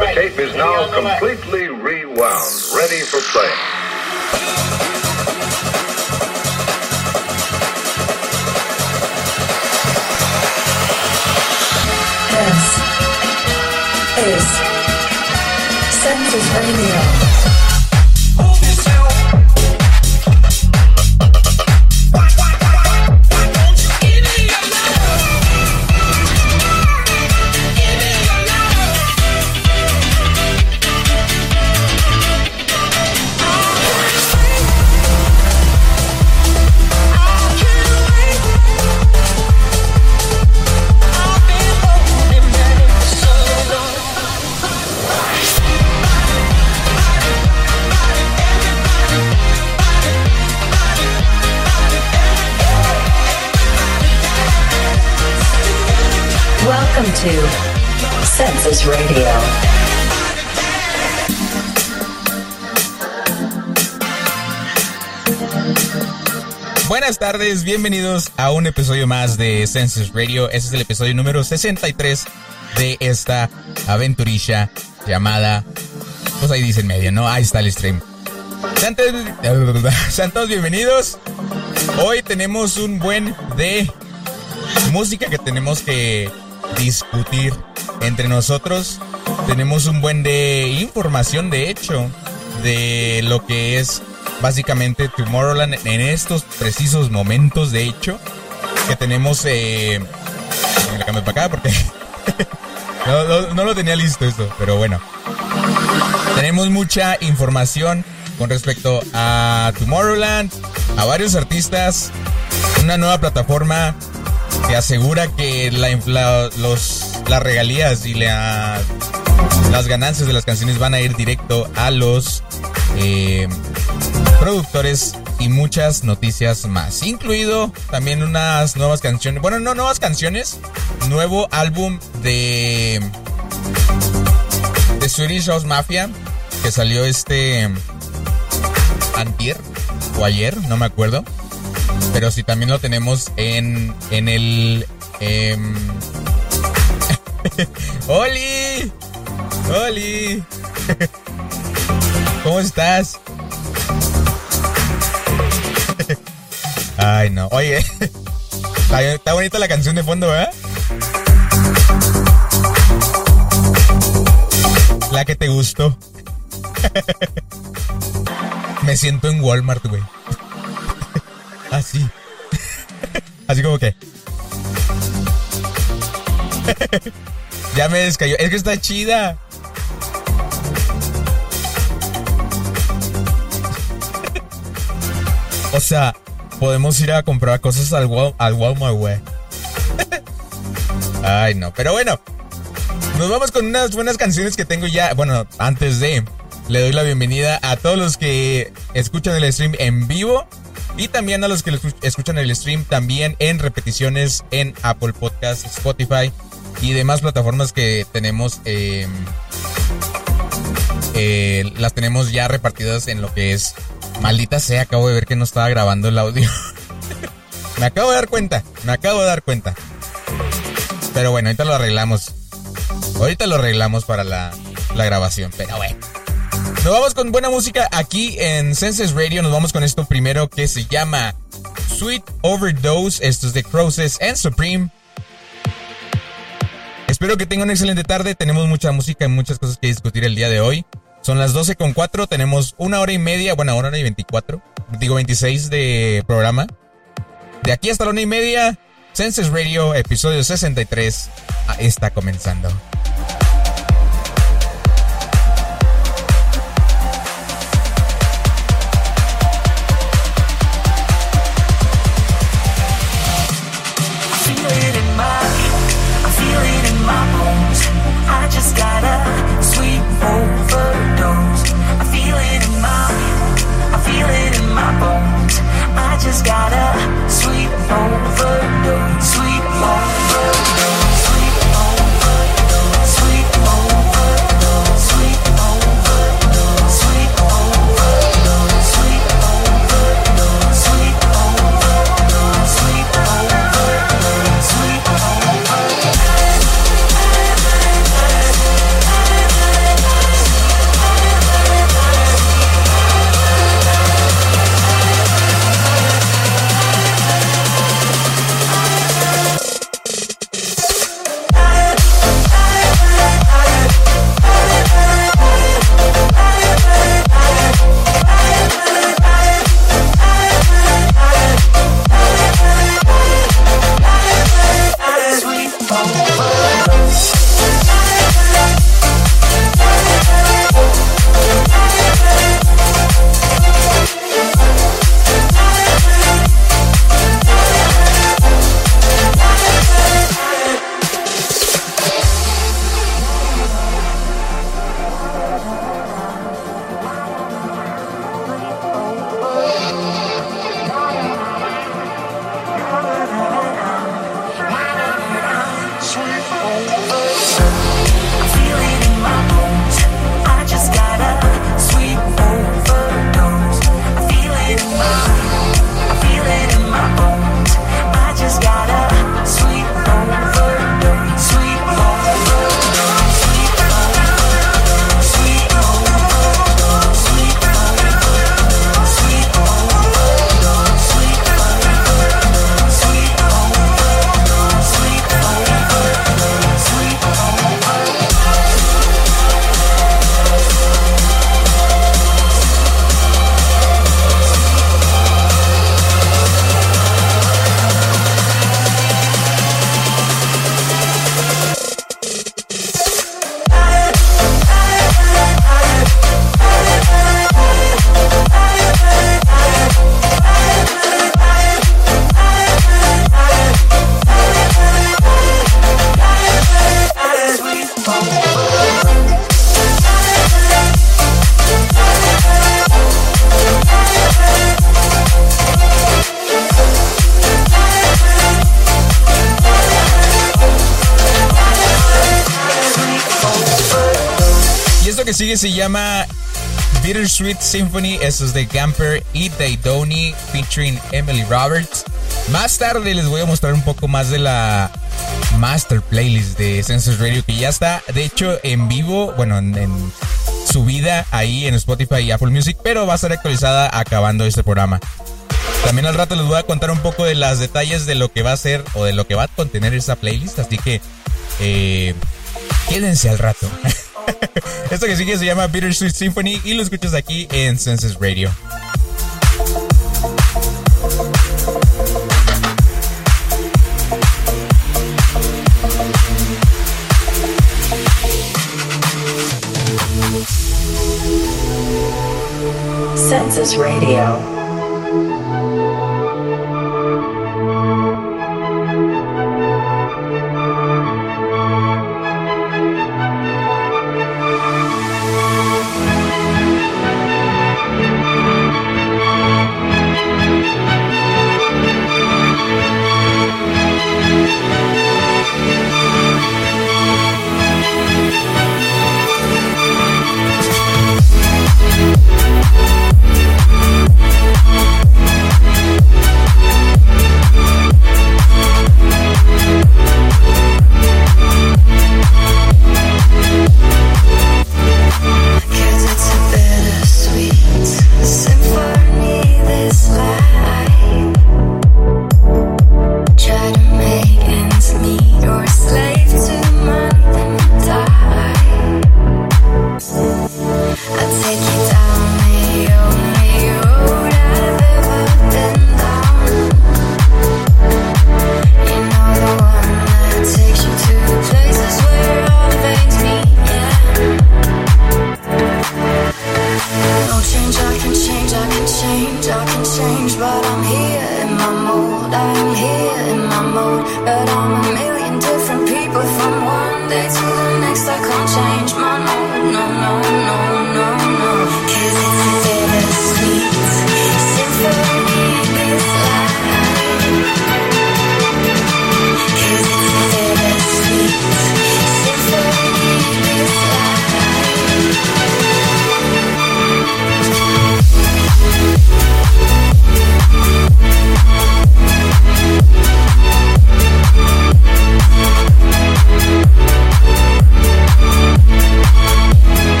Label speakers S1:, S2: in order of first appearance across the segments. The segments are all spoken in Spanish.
S1: The tape is now completely rewound, ready for play.
S2: This is Census Radio. To Census Radio.
S3: Buenas tardes, bienvenidos a un episodio más de Census Radio. Este es el episodio número 63 de esta aventurilla llamada. Pues ahí dice en medio, ¿no? Ahí está el stream. Sean todos- bienvenidos. Hoy tenemos un buen de música que tenemos que discutir entre nosotros. Tenemos un buen de información, de hecho, de lo que es básicamente Tomorrowland en estos precisos momentos, de hecho, que tenemos... Eh, me la cambio para acá porque no, no- no lo tenía listo esto, pero bueno. Tenemos mucha información con respecto a Tomorrowland, a varios artistas, una nueva plataforma que asegura que la, los, las regalías y la- las ganancias de las canciones van a ir directo a los eh, productores y muchas noticias más, incluido también unas nuevas canciones, bueno, no nuevas canciones, nuevo álbum de de Swedish House Mafia que salió este antier o ayer, no me acuerdo. Pero sí también lo tenemos en en el em, ¡Oli! ¡Oli! ¿Cómo estás? Ay, no. Oye, está, está bonita la canción de fondo, ¿verdad? La que te gustó. Me siento en Walmart, güey. Así. Así como que. ya me descayó. Es que está chida. O sea, podemos ir a comprar cosas al, Wal- al Walmart, güey. Ay, no. Pero bueno, nos vamos con unas buenas canciones que tengo ya. Bueno, antes de, le doy la bienvenida a todos los que escuchan el stream en vivo y también a los que escuchan el stream también en repeticiones en Apple Podcast, Spotify y demás plataformas que tenemos. eh, eh, las tenemos ya repartidas en lo que es. Maldita sea, acabo de ver que no estaba grabando el audio. me acabo de dar cuenta, me acabo de dar cuenta. Pero bueno, ahorita lo arreglamos. Ahorita lo arreglamos para la, la grabación, pero bueno. Nos vamos con buena música aquí en Senses Radio. Nos vamos con esto primero que se llama Sweet Overdose. Esto es de Crosses and Supreme. Espero que tengan una excelente tarde. Tenemos mucha música y muchas cosas que discutir el día de hoy. Son las 12 con 4. Tenemos una hora y media, bueno, una hora y 24. Digo 26 de programa. De aquí hasta la una y media, Senses Radio, episodio 63, ah, está comenzando.
S4: Just got a sweet overdose. Sweet overdose.
S3: Sigue se llama Bittersweet Symphony. Eso es de Gamper y Daidoni featuring Emily Roberts. Más tarde les voy a mostrar un poco más de la master playlist de Census Radio que ya está, de hecho, en vivo, bueno, en, en subida ahí en Spotify y Apple Music, pero va a ser actualizada acabando este programa. También al rato les voy a contar un poco de los detalles de lo que va a ser o de lo que va a contener esa playlist, así que eh, quédense al rato. Esto que sigue se llama Bittersweet Symphony y lo escuchas aquí en Census Radio.
S2: Census Radio.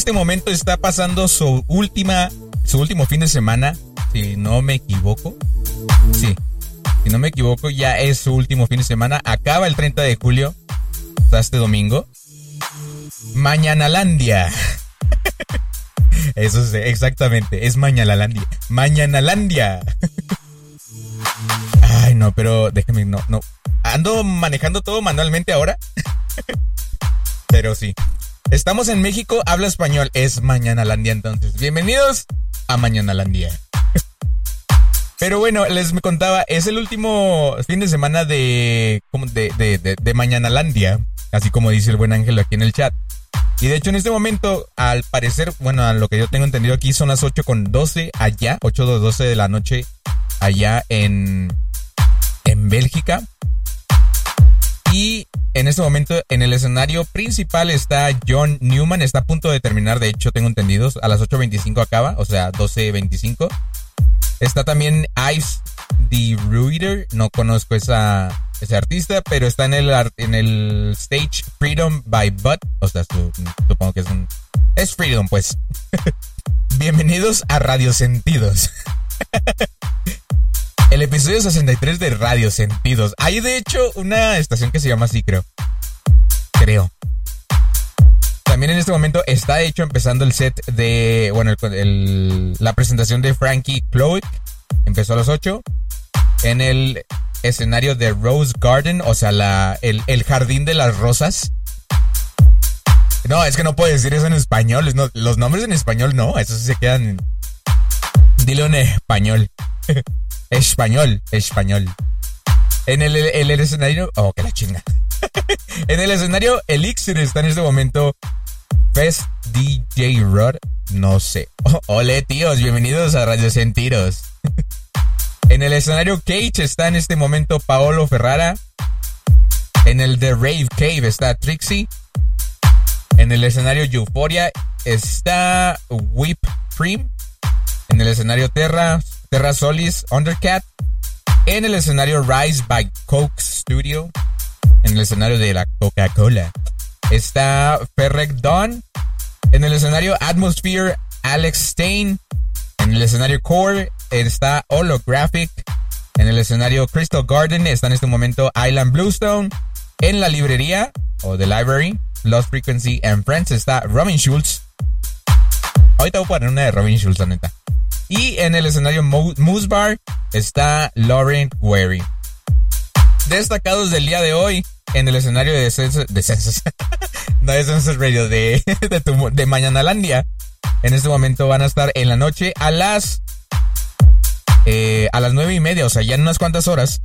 S3: Este momento está pasando su última, su último fin de semana, si no me equivoco. Sí, si no me equivoco, ya es su último fin de semana. Acaba el 30 de julio, sea, este domingo. Mañanalandia. Eso es exactamente, es Mañanalandia. Mañanalandia. Ay, no, pero déjeme, no, no. Ando manejando todo manualmente ahora. pero sí. Estamos en México, habla español, es Mañana Landia entonces. Bienvenidos a Mañana Landia. Pero bueno, les contaba, es el último fin de semana de, de, de, de, Mañana Landia, así como dice el buen ángel aquí en el chat. Y de hecho en este momento, al parecer, bueno, a lo que yo tengo entendido aquí son las 8 con 12 allá, 8 o 12 de la noche allá en, en Bélgica. Y en este momento en el escenario principal está John Newman, está a punto de terminar, de hecho tengo entendido, a las 8.25 acaba, o sea, 12.25. Está también Ice the Ruiter, no conozco esa, ese artista, pero está en el, en el stage Freedom by Bud, o sea, supongo que es un... Es Freedom, pues. Bienvenidos a Radio Sentidos. El episodio 63 de Radio Sentidos. Hay de hecho una estación que se llama así, creo. Creo. También en este momento está hecho empezando el set de, bueno, la presentación de Frankie Chloe. Empezó a las 8. En el escenario de Rose Garden, o sea, la, el, jardín de las rosas. No, es que no puedo decir eso en español. los nombres en español no, esos sí se quedan. Dilo en español. Español, español. En el, escenario. Oh, que la chinga. en el escenario Elixir está en este momento. Fest DJ Rod. No sé. Oh, ole, tíos, bienvenidos a Radio Sentiros. en el escenario Cage está en este momento Paolo Ferrara. En el The Rave Cave está Trixie. En el escenario Euphoria está Whip Cream. En el escenario Terra Terra Solis Undercat. En el escenario Rise by Coke Studio. En el escenario de la Coca-Cola. Está Ferrec Dawn. En el escenario Atmosphere, Alex Stein. En el escenario Core está Holographic. En el escenario Crystal Garden está en este momento Island Bluestone. En la librería o The Library, Lost Frequency and Friends está Robin Schultz. Ahorita voy a poner una de Robin Schultz, la neta. Y en el escenario Moose Bar está Lauren Wary. Destacados del día de hoy en el escenario de Census, de no de Census Radio, de, de, de Mañanalandia. En este momento van a estar en la noche a las eh, a las nueve y media, o sea, ya en unas cuantas horas.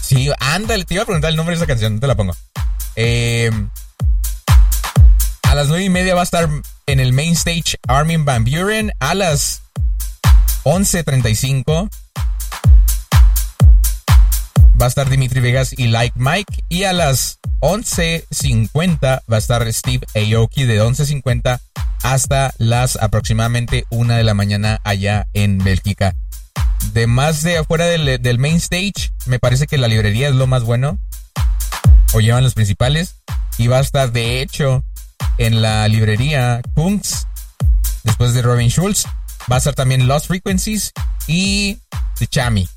S3: Sí, ándale, te iba a preguntar el nombre de esa canción, no te la pongo. Eh, a las nueve y media va a estar en el main stage Armin Van Buren. A las 11.35 va a estar Dimitri Vegas y Like Mike. Y a las 11.50 va a estar Steve Aoki de 11.50 hasta las aproximadamente 1 de la mañana allá en Bélgica. De más de afuera del, main stage, me parece que la librería es lo más bueno. O llevan los principales. Y va a estar de hecho en la librería Kungs después de Robin Schulz Va a estar también Lost Frequencies y The Chami.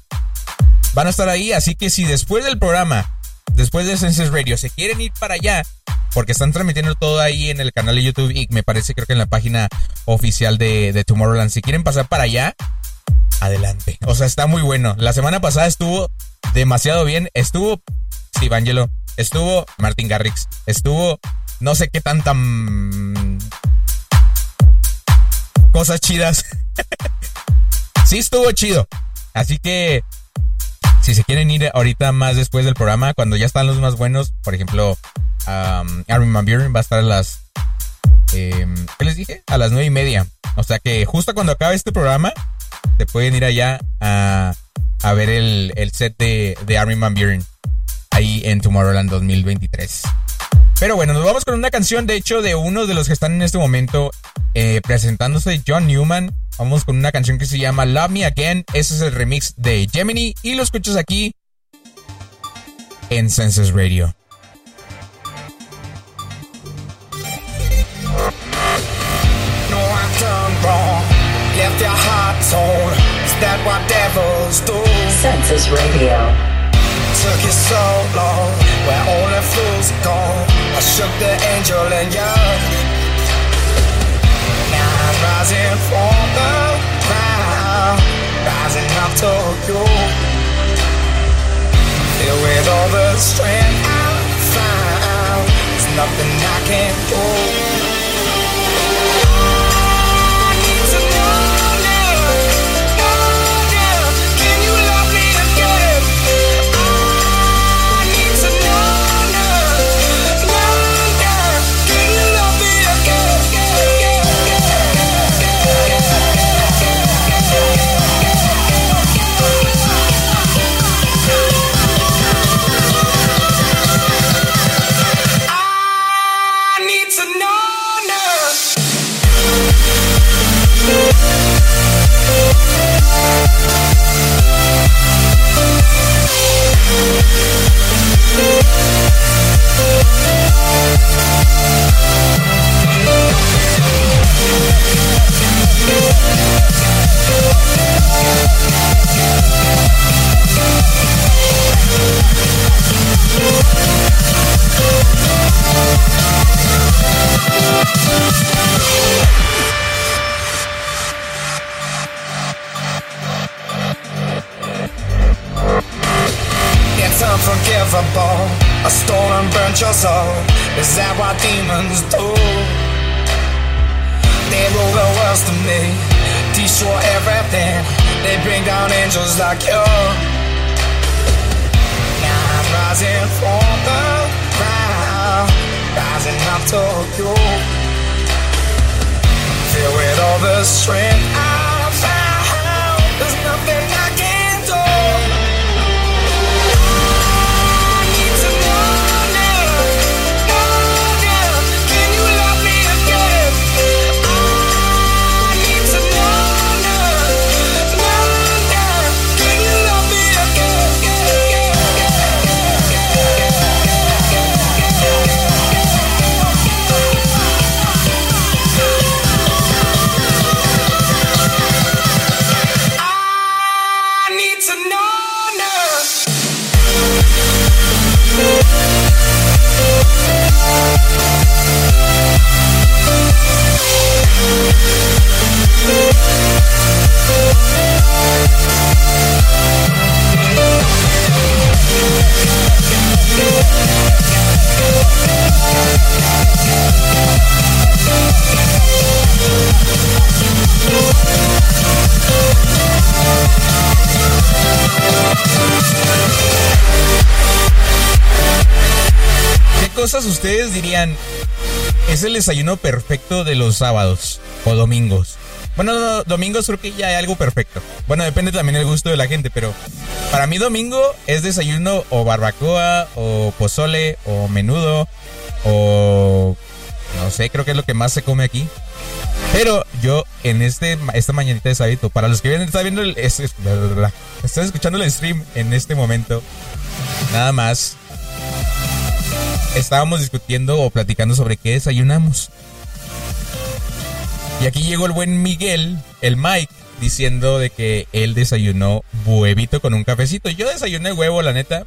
S3: Van a estar ahí, así que si después del programa, después de Senses Radio, se quieren ir para allá, porque están transmitiendo todo ahí en el canal de YouTube y me parece creo que en la página oficial de, Tomorrowland, si quieren pasar para allá, adelante. O sea, está muy bueno. La semana pasada estuvo demasiado bien. Estuvo Steve Angelo, estuvo Martin Garrix, estuvo no sé qué tanta cosas chidas. sí estuvo chido. Así que si se quieren ir ahorita más después del programa, cuando ya están los más buenos, por ejemplo, um, Armin Van Buren va a estar a las... Em, ¿Qué les dije? A las nueve y media. O sea que justo cuando acabe este programa, se pueden ir allá a, a ver el, el set de, de Armin Van Buren ahí en Tomorrowland 2023. Pero bueno, nos vamos con una canción, de hecho, de uno de los que están en este momento eh, presentándose, John Newman. Vamos con una canción que se llama Love Me Again. Ese es el remix de Gemini y lo escuchas aquí en Census Radio.
S2: Census Radio.
S4: took it so long, where all the fools are gone. I shook the angel and young. Now I'm rising from the ground, rising up to you.
S5: Filled with all the strength I found, there's nothing I can't do. Thank A stone burnt your soul. Is that what demons do? They rule the world to me, destroy everything. They bring down angels like you. Now I'm rising from the ground, rising up to you. Filled with all the strength I found, there's nothing I
S3: ustedes dirían es el desayuno perfecto de los sábados o domingos? Bueno, no, domingos creo que ya hay algo perfecto. Bueno, depende también del gusto de la gente, pero para mí domingo es desayuno o barbacoa o pozole o menudo o no sé, creo que es lo que más se come aquí. Pero yo en este esta mañanita de sábado, para los que vienen, está viendo el, es, es- están escuchando el stream en este momento, nada más estábamos discutiendo o platicando sobre qué desayunamos. Y aquí llegó el buen Miguel, el Mike, diciendo de que él desayunó huevito con un cafecito. Yo desayuné huevo, la neta.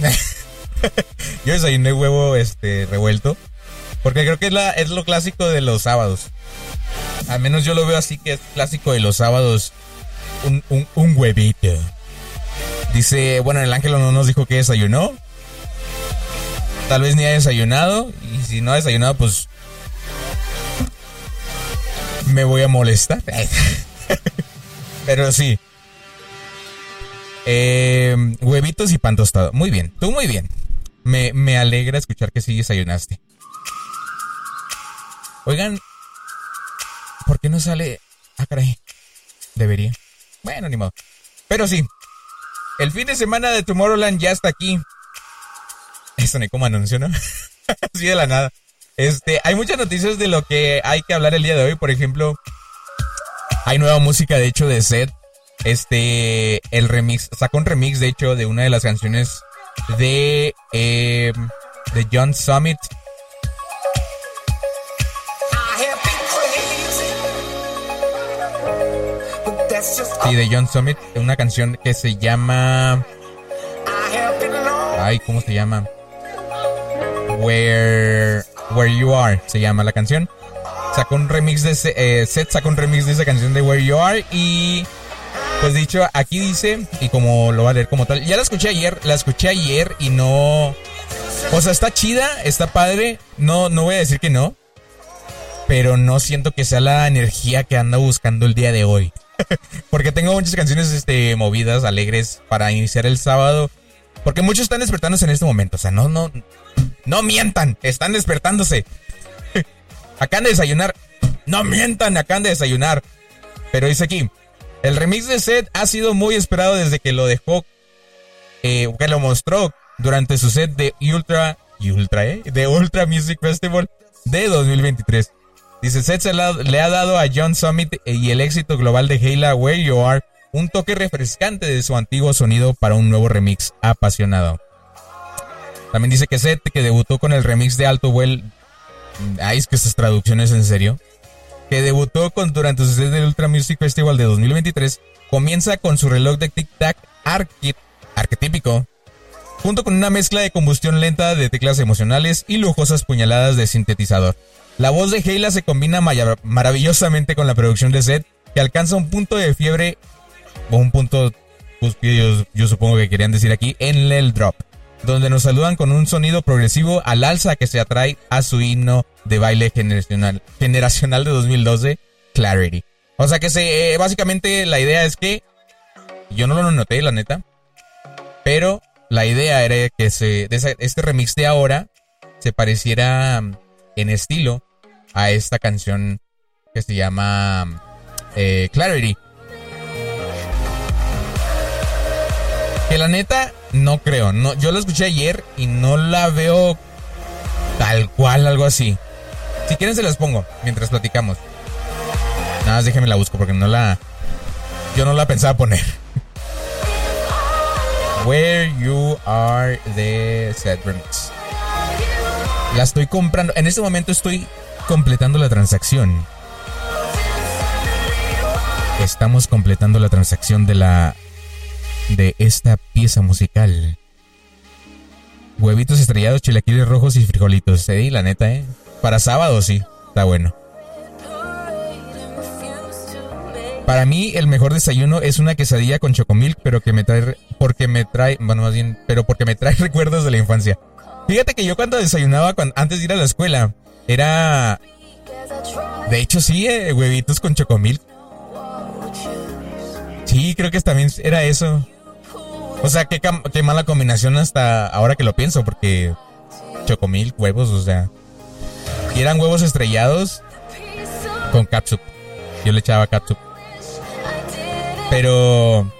S3: Yo desayuné huevo este revuelto. Porque creo que es, la, es lo clásico de los sábados. Al menos yo lo veo así que es clásico de los sábados. Un, un, un huevito. Dice, bueno, el ángel no nos dijo que desayunó. Tal vez ni ha desayunado. Y si no ha desayunado, pues me voy a molestar. Pero sí. Eh, huevitos y pan tostado. Muy bien, tú muy bien. Me, me alegra escuchar que sí desayunaste. Oigan, ¿por qué no sale? Ah, caray. Debería. Bueno, ni modo. Pero sí. El fin de semana de Tomorrowland ya está aquí. Eso no como anuncio, ¿no? Así de la nada. Este, hay muchas noticias de lo que hay que hablar el día de hoy. Por ejemplo, hay nueva música, de hecho, de Seth. Este, el remix, sacó un remix, de hecho, de una de las canciones de, eh, de John Summit. Sí, de John Summit, una canción que se llama, ay, ¿cómo se llama? Where, Where You Are, se llama la canción. Sacó un remix de ese, eh, Seth sacó un remix de esa canción de Where You Are y pues dicho, aquí dice, y como lo va a leer como tal, ya la escuché ayer, la escuché ayer y no, O sea, está chida, está padre. No, no voy a decir que no. Pero no siento que sea la energía que anda buscando el día de hoy. Porque tengo muchas canciones este, movidas, alegres para iniciar el sábado. Porque muchos están despertándose en este momento. O sea, no, no, no mientan. Están despertándose. Acaban de desayunar. No mientan, acaban de desayunar. Pero dice aquí, el remix de set ha sido muy esperado desde que lo dejó, eh, que lo mostró durante su set de Ultra, Ultra, ¿eh? De Ultra Music Festival de 2023. Dice, Seth le ha dado a John Summit y el éxito global de Halo Where You Are un toque refrescante de su antiguo sonido para un nuevo remix apasionado. También dice que Seth, que debutó con el remix de Alto Well, ay, es que esas traducciones en serio, que debutó con, durante su set del Ultra Music Festival de 2023, comienza con su reloj de tic-tac arquetípico, junto con una mezcla de combustión lenta de teclas emocionales y lujosas puñaladas de sintetizador. La voz de Heila se combina maravillosamente con la producción de Zed, que alcanza un punto de fiebre, o un punto, pues, yo, yo supongo que querían decir aquí, en el drop, donde nos saludan con un sonido progresivo al alza que se atrae a su himno de baile generacional, generacional de 2012, Clarity. O sea que se, eh, básicamente la idea es que, yo no lo noté, la neta, pero la idea era que se, este remix de ahora se pareciera en estilo a esta canción que se llama eh, Clarity. Que la neta, no creo. No, yo la escuché ayer y no la veo tal cual, algo así. Si quieren se las pongo mientras platicamos. Nada más déjenme la busco porque no la. Yo no la pensaba poner. Where you are the set remix. La estoy comprando. En este momento estoy completando la transacción. Estamos completando la transacción de la de esta pieza musical. Huevitos estrellados, chilaquiles rojos y frijolitos. Sí, la neta, ¿eh? Para sábado sí, está bueno. Para mí el mejor desayuno es una quesadilla con chocomilk, pero que me trae porque me trae, bueno, más bien, pero porque me trae recuerdos de la infancia. Fíjate que yo cuando desayunaba antes de ir a la escuela, era... De hecho sí, eh, huevitos con chocomil. Sí, creo que también era eso. O sea, qué, qué mala combinación hasta ahora que lo pienso, porque chocomil, huevos, o sea... Y eran huevos estrellados con catsup. Yo le echaba catsup. Pero...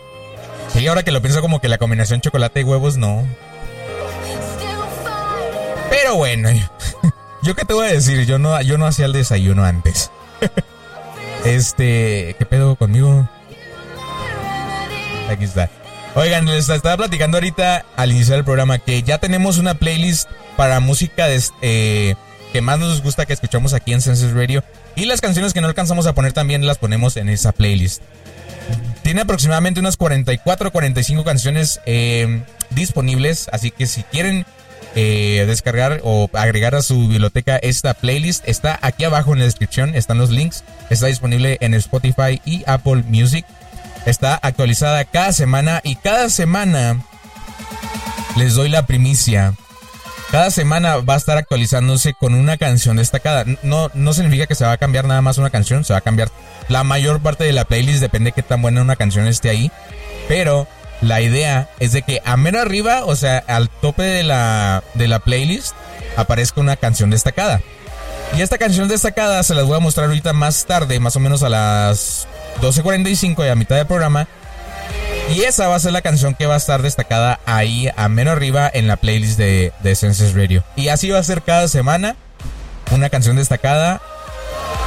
S3: Sí, ahora que lo pienso como que la combinación chocolate y huevos no. Pero bueno, yo qué te voy a decir, yo no, yo no hacía el desayuno antes. Este, ¿qué pedo conmigo? Aquí está. Oigan, les estaba platicando ahorita al iniciar el programa que ya tenemos una playlist para música eh, que más nos gusta que escuchamos aquí en Senses Radio. Y las canciones que no alcanzamos a poner también las ponemos en esa playlist. Tiene aproximadamente unas 44 45 canciones eh, disponibles. Así que si quieren eh, descargar o agregar a su biblioteca esta playlist. Está aquí abajo en la descripción, están los links. Está disponible en Spotify y Apple Music. Está actualizada cada semana y cada semana les doy la primicia. Cada semana va a estar actualizándose con una canción destacada. No, no significa que se va a cambiar nada más una canción, se va a cambiar la mayor parte de la playlist, depende de qué tan buena una canción esté ahí. Pero la idea es de que a mero arriba, o sea, al tope de la, de la playlist, aparezca una canción destacada. Y esta canción destacada se las voy a mostrar ahorita más tarde, más o menos a las 12.45 y a mitad del programa. Y esa va a ser la canción que va a estar destacada ahí a mero arriba en la playlist de, de Radio. Y así va a ser cada semana una canción destacada,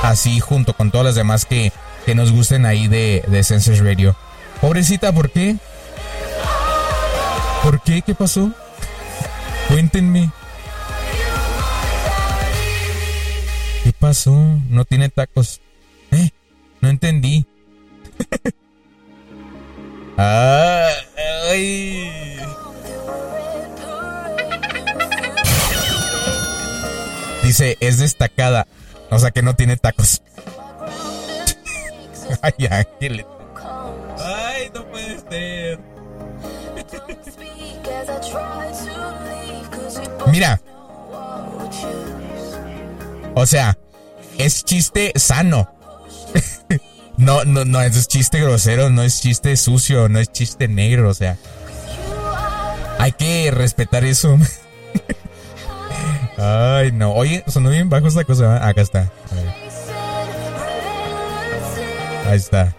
S3: así junto con todas las demás que, que nos gusten ahí de, de Radio. Pobrecita, ¿por qué? ¿Por qué? ¿Qué pasó? Cuéntenme. Pasó? No tiene tacos. ¿Eh? No entendí. Ay. Dice, es destacada. O sea que no tiene tacos. Ay, Ángel. Ay, no puede ser. Mira. O sea, es chiste sano. no, no, no es chiste grosero, no es chiste sucio, no es chiste negro, o sea. Hay que respetar eso. Ay, no. Oye, sonó bien bajo esta cosa. Acá está. Ahí está.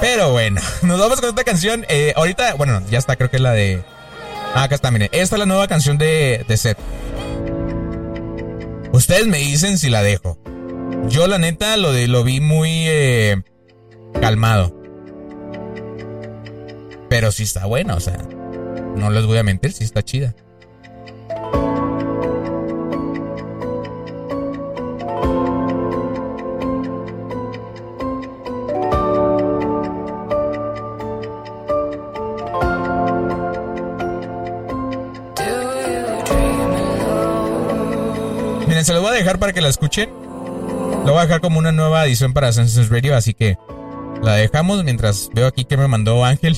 S3: Pero bueno, nos vamos con esta canción. Eh, ahorita, bueno, ya está, creo que es la de. Ah, acá está, miren. Esta es la nueva canción de, de Seth. Ustedes me dicen si la dejo. Yo, la neta, lo, de, lo vi muy eh, calmado. Pero sí está buena, o sea. No les voy a mentir, sí está chida. Dejar para que la escuchen. Lo voy a dejar como una nueva edición para Senses Radio, así que la dejamos mientras veo aquí que me mandó Ángel.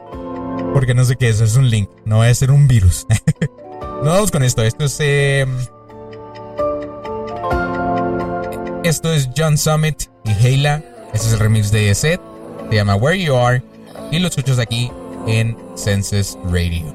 S3: Porque no sé qué es, es un link, no va a ser un virus. no vamos con esto, esto es... Eh, esto es John Summit y Hayla. Este es el remix de Seth. Se llama Where You Are. Y lo escuchas aquí en Senses Radio.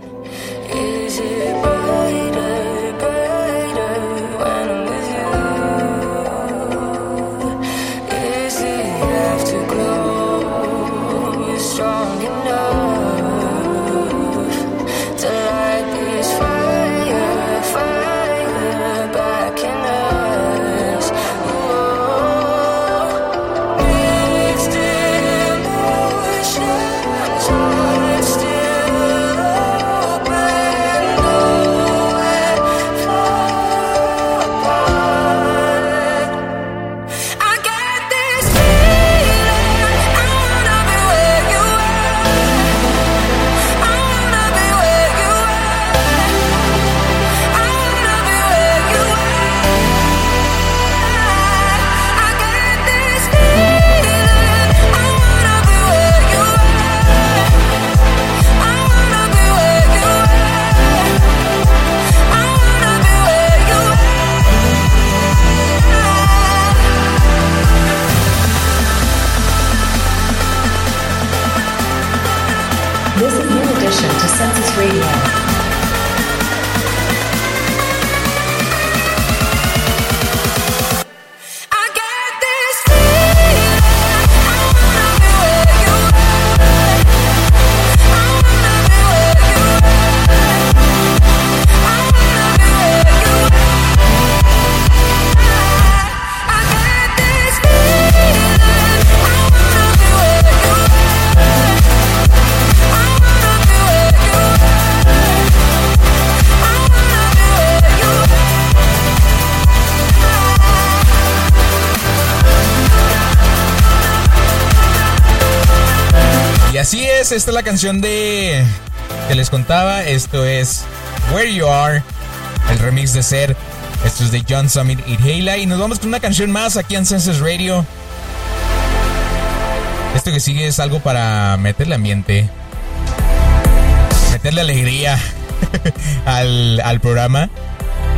S3: Esta es la canción de que les contaba. Esto es Where You Are, el remix de Ser. Esto es de John Summit y Hayla. Y nos vamos con una canción más aquí en Senses Radio. Esto que sigue es algo para meterle ambiente, meterle alegría al, al programa.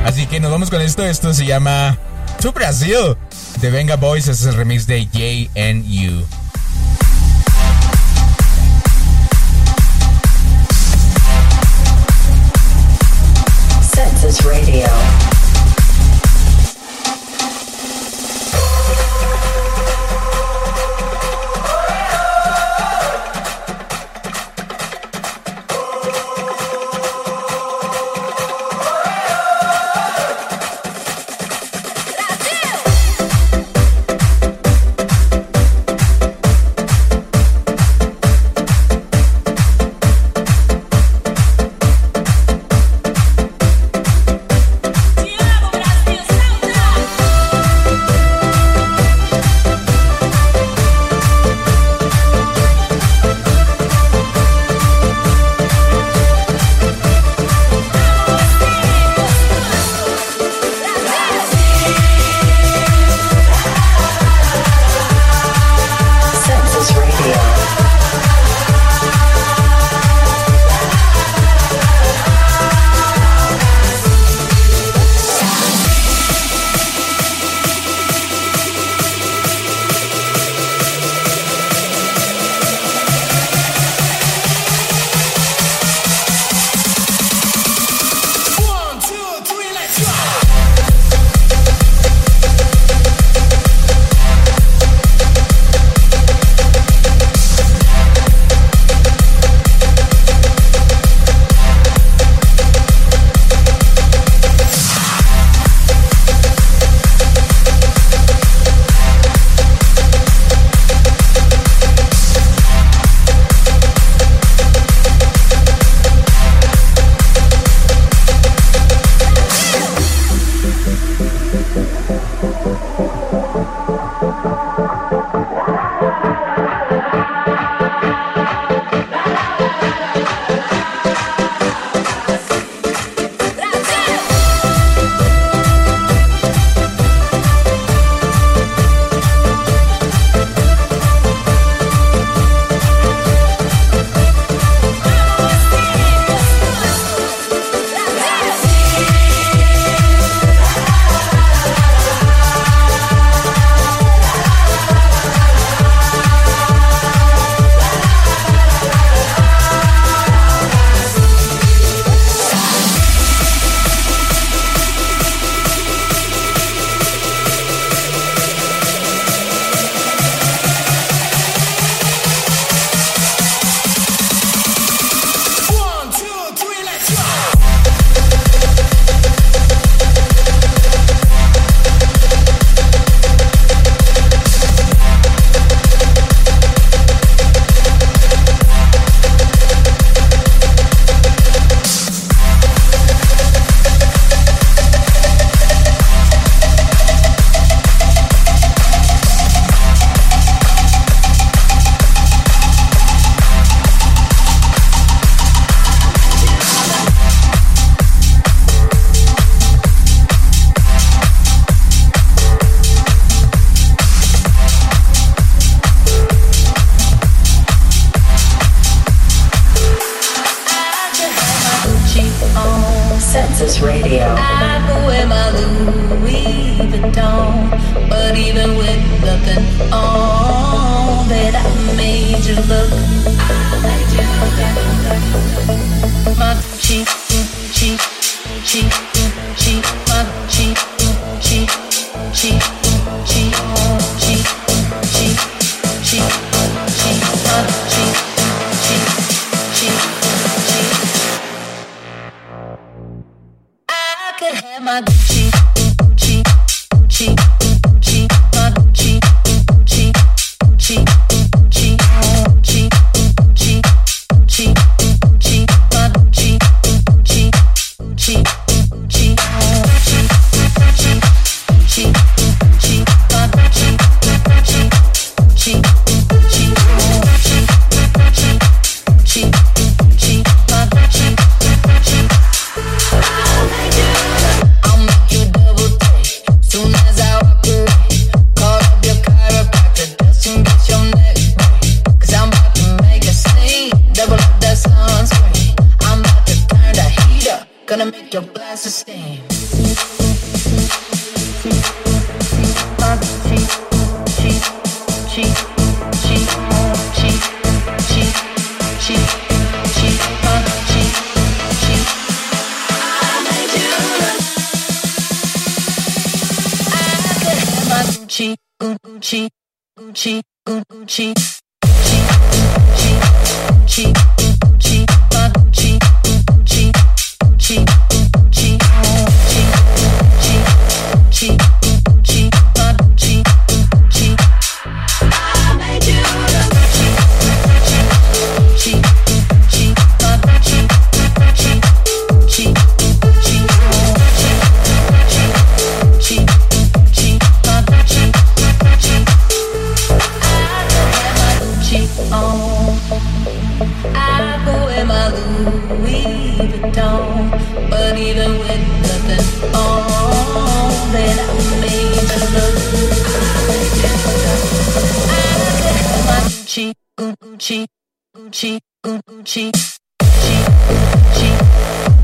S3: Así que nos vamos con esto. Esto se llama To Brasil de Venga Boys. Este es el remix de JNU.
S2: Radio.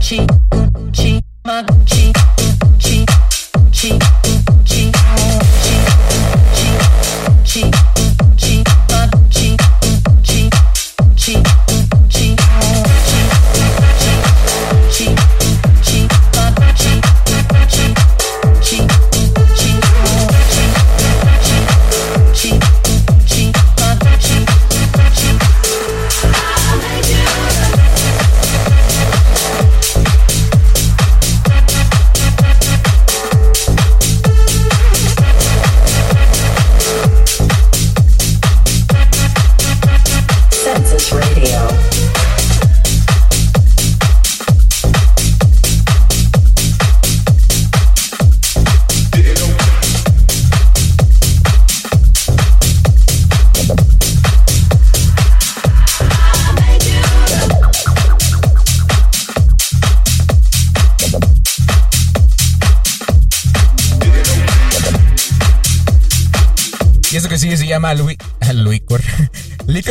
S6: Gucci, Gucci, my Gucci, Gucci, Gucci.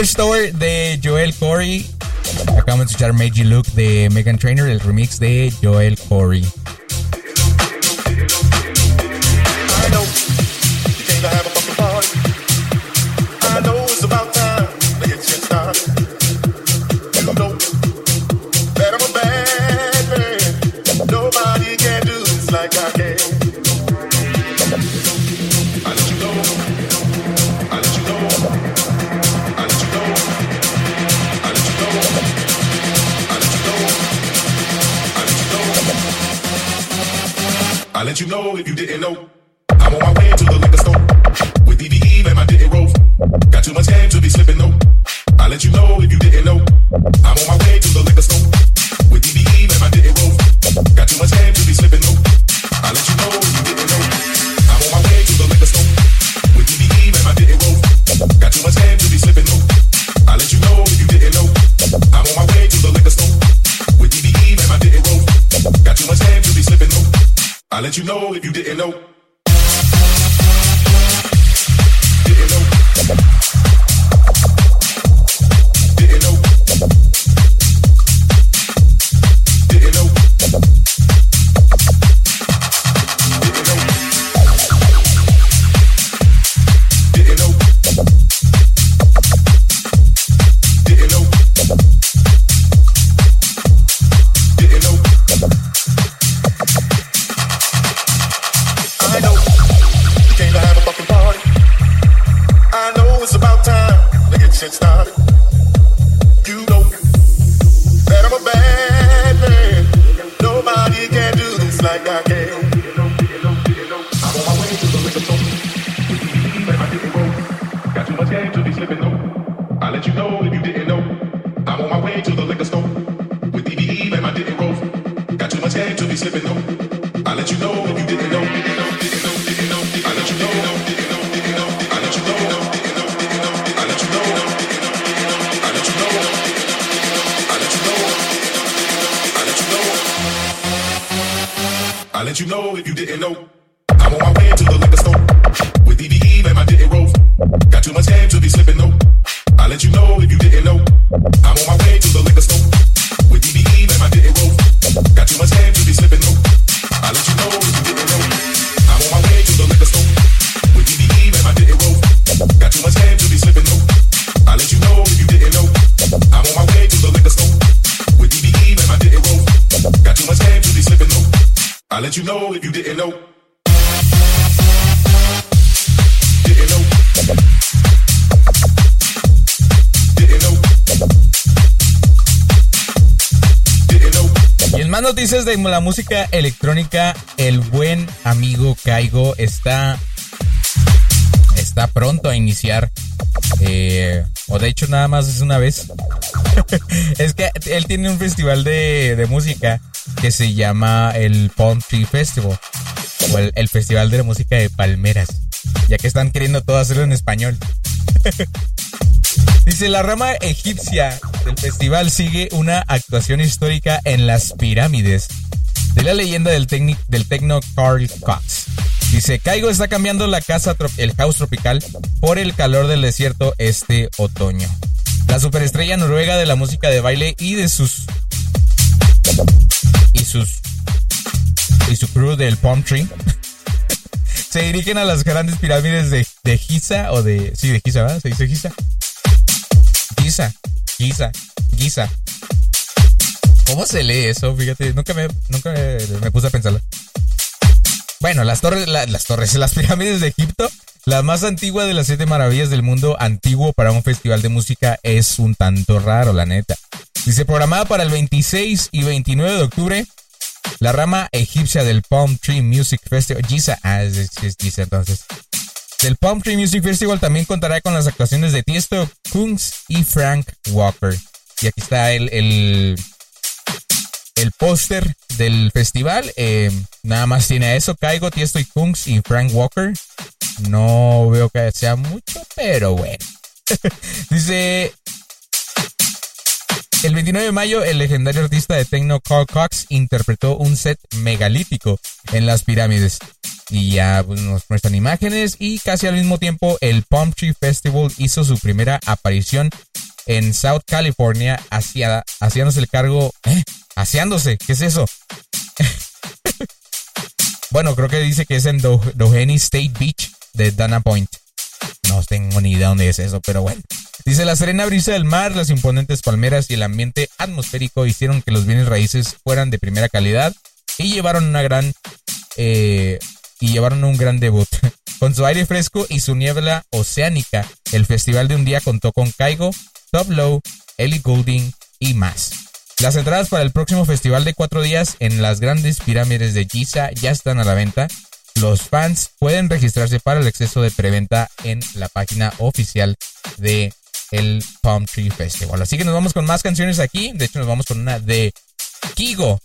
S6: Store de Joel Corey. Acabamos de escuchar You Look de Megan Trainer, el remix de Joel Corey.
S3: it's about time to get shit started. You know that I'm a bad man. Nobody can do this like I can. I'm on my way to the my. Got too much to be slipping, though. I let you know if you didn't know. I'm on my way to the liquor store with DVE and my. Got too much to be slipping, though. know if you didn't know. De la música electrónica, el buen amigo Caigo está, está pronto a iniciar. Eh, o de hecho nada más es una vez. es que él tiene un festival de, música que se llama el Palm Tree Festival. O el Festival de la Música de Palmeras. Ya que están queriendo todo hacerlo en español. Dice, la rama egipcia del festival sigue una actuación histórica en las pirámides de la leyenda del, del tecno Carl Cox. Dice, Caigo está cambiando la casa, el house tropical, por el calor del desierto este otoño. La superestrella noruega de la música de baile y de sus... Y sus... Y su crew del Palm Tree se dirigen a las grandes pirámides de, de Giza o de... Sí, de Giza, ¿verdad? ¿Se dice Giza? Giza, Giza, Giza. ¿Cómo se lee eso? Fíjate, nunca me, nunca me, puse a pensarlo. Bueno, las torres, las torres, las pirámides de Egipto, la más antigua de las siete maravillas del mundo antiguo para un festival de música, es un tanto raro, la neta. Dice, programada para el 26 y 29 de octubre, la rama egipcia del Palm Tree Music Festival, Giza, ah, es, Giza entonces. Del Palm Tree Music Festival también contará con las actuaciones de Tiesto, Kungs y Frank Walker. Y aquí está el el póster del festival. Eh, nada más tiene eso. Caigo, Tiesto y Kungs y Frank Walker. No veo que sea mucho, pero bueno. Dice. El 29 de mayo, el legendario artista de techno Carl Cox interpretó un set megalítico en las pirámides. Y ya pues, nos muestran imágenes y casi al mismo tiempo el Palm Tree Festival hizo su primera aparición en South California haciéndose el cargo... ¿eh? Haciéndose, ¿qué es eso? bueno, creo que dice que es en Doheny State Beach de Dana Point. No tengo ni idea dónde es eso, pero bueno. Dice la serena brisa del mar, las imponentes palmeras y el ambiente atmosférico hicieron que los bienes raíces fueran de primera calidad y llevaron una gran eh, y llevaron un gran debut. con su aire fresco y su niebla oceánica, el festival de un día contó con Caigo, Top Low, Ellie Goulding y más. Las entradas para el próximo festival de cuatro días en las grandes pirámides de Giza ya están a la venta. Los fans pueden registrarse para el exceso de preventa en la página oficial de el Palm Tree Festival. Así que nos vamos con más canciones aquí. De hecho, nos vamos con una de Kigo.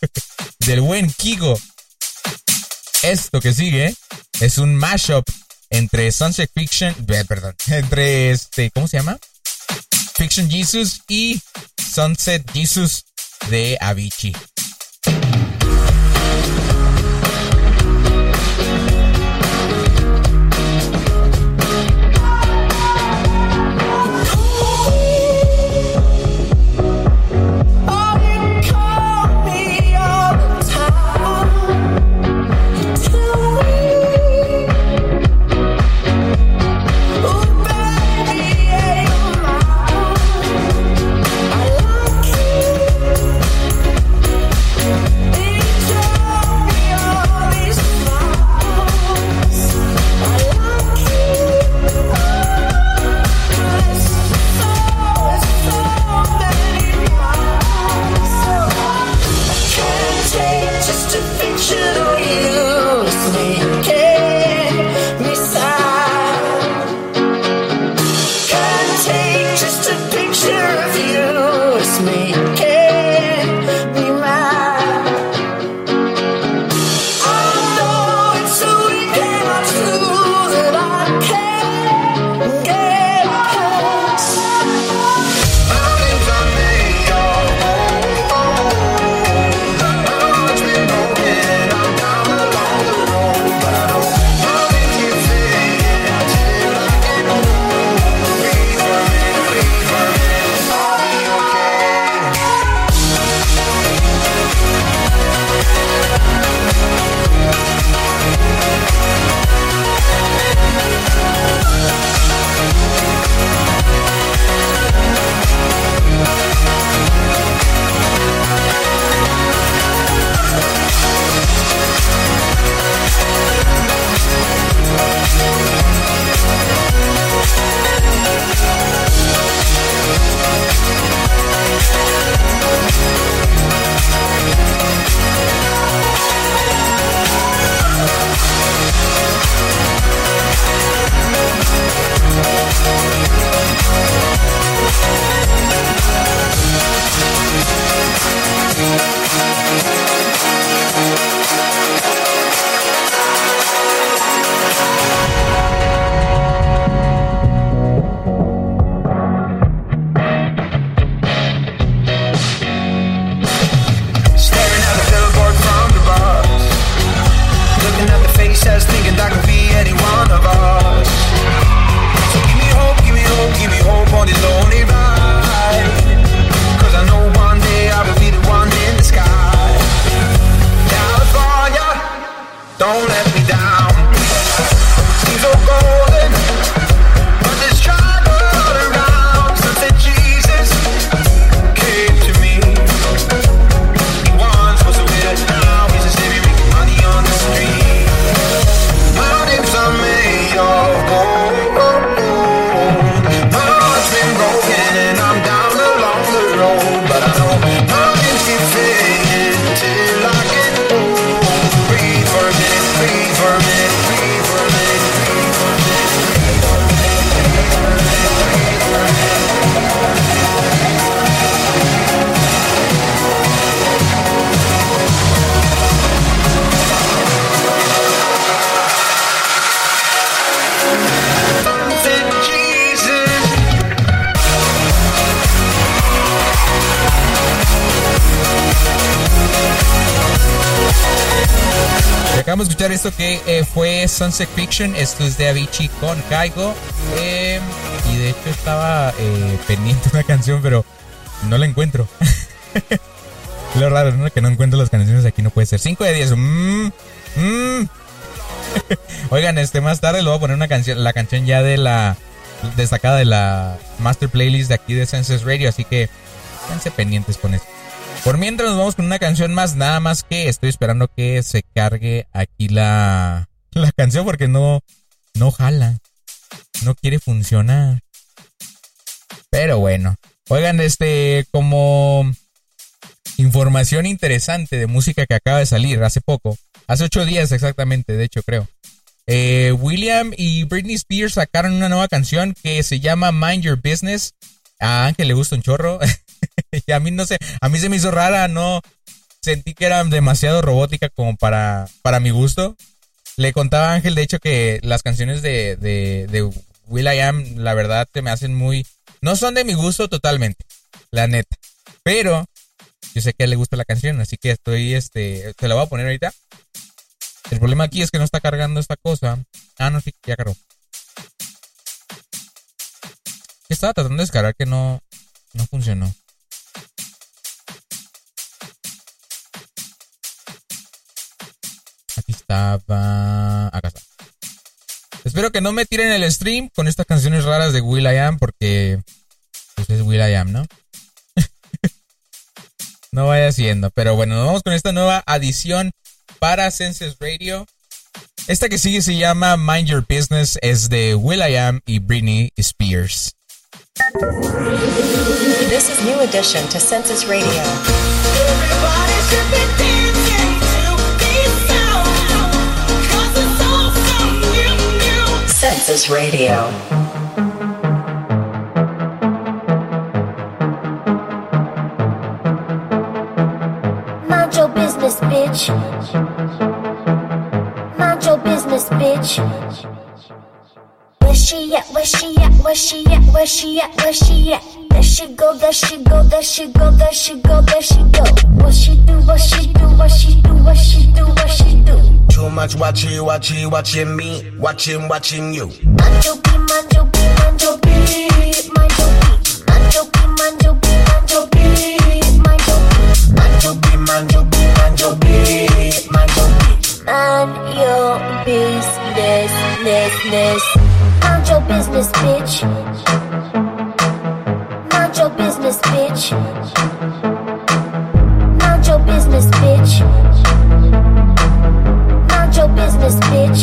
S3: Del buen Kigo. Esto que sigue es un mashup entre Sunset Fiction, eh, perdón, entre este, ¿cómo se llama? Fiction Jesus y Sunset Jesus de Avicii. Sunset Fiction. Es de Avicii con Kaigo. Em, y de hecho estaba eh, pendiente una canción, pero no la encuentro. Lo raro, ¿no? Que no encuentro las canciones aquí, no puede ser. 5 de 10. Mm, mm. Oigan, este más tarde le voy a poner una canción, la canción ya de la destacada de la master playlist de aquí de Senses Radio, así que quédense pendientes con esto. Por mientras nos vamos con una canción más, nada más que estoy esperando que se cargue aquí la, la canción porque no, no jala, no quiere funcionar. Pero bueno, oigan, este, como información interesante de música que acaba de salir hace poco, hace ocho días exactamente, de hecho creo. Eh, William y Britney Spears sacaron una nueva canción que se llama Mind Your Business. A Ángel le gusta un chorro. y a mí no sé, a mí se me hizo rara, no sentí que era demasiado robótica como para, para mi gusto. Le contaba a Ángel, de hecho, que las canciones de, de, de Will I Am, la verdad, se me hacen muy... No son de mi gusto totalmente, la neta. Pero yo sé que a él le gusta la canción, así que estoy, este, te la voy a poner ahorita. El problema aquí es que no está cargando esta cosa. Ah, no, sí, ya cargó. Estaba tratando de descargar que no, no funcionó. Estaba. Acá está. Espero que no me tiren el stream con estas canciones raras de Will I Am porque pues es Will I Am, ¿no? no vaya siendo. Pero bueno, nos vamos con esta nueva adición para Senses Radio. Esta que sigue se llama Mind Your Business, es de Will I Am y Britney Spears.
S2: This is new addition to Census Radio. Census Radio.
S7: Mind your business, bitch. Mind your business, bitch. Where she at? Where she at? Where she at? Where she at? Where she at? There she go, there she go, there she go, there she go, there she go. What she do? What she do? What she do? What she do? What she do?
S5: Too much watching, watching, watching me, watching, watching you.
S7: Mind your beat, mind your beat, mind your beat, mind your beat. Mind your beat, mind your beat, mind your beat, mind your beat.
S5: Mind your beat, mind your beat, mind your beat, mind your beat.
S7: Mind your business, ness, ness. Mind your business, bitch. Mind your business, bitch. Mind your business, bitch. Mind your business, bitch.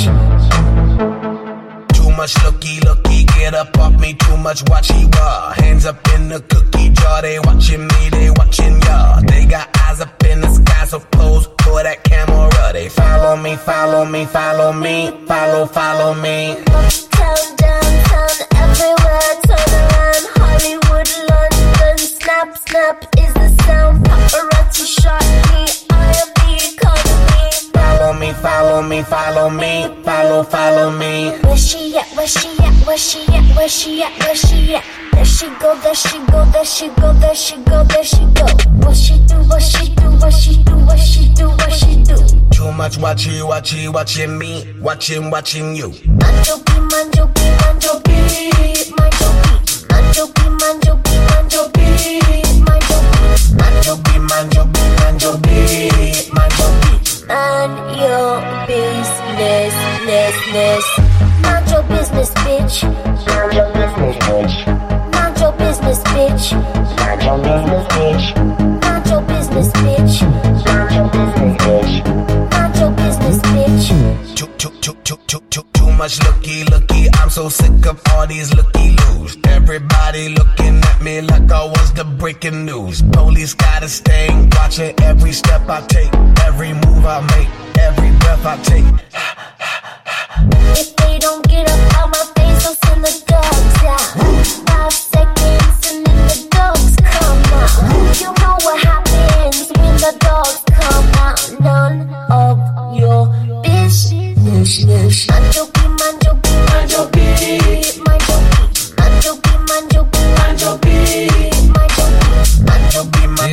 S5: Too much looky, looky, get up off me. Too much watchy wah. Hands up in the cookie jar. They watching me, they watching ya. They got eyes up in the sky, so pose for that camera. They follow me, follow me, follow me, follow, follow me. Follow, me.
S7: Where she at? Where she at? Where she at? Where she at? Where she at? There she go, there she go, there she go, there she go, there she go. What she do? What she do? What she do? What she do? What she do?
S5: Too much watchy, watchy, watching me, watching, watching you.
S7: Manjo beat, manjo beat, manjo beat, manjo beat. Manjo beat, manjo beat, manjo beat, manjo beat.
S5: Manjo beat, manjo beat,
S7: ness, ness. Mind your business, bitch. Mind your business, bitch. Mind your business, bitch. Mind your business, bitch. Mind your business, bitch. Mind your business, bitch. Mind your business, bitch.
S5: Too, too, too, too, too, too, too much looky, looky. I'm so sick of all these looky loos. Everybody looking at me like I was the breaking news. Police gotta stay watching every step I take, every move I make, every breath I take.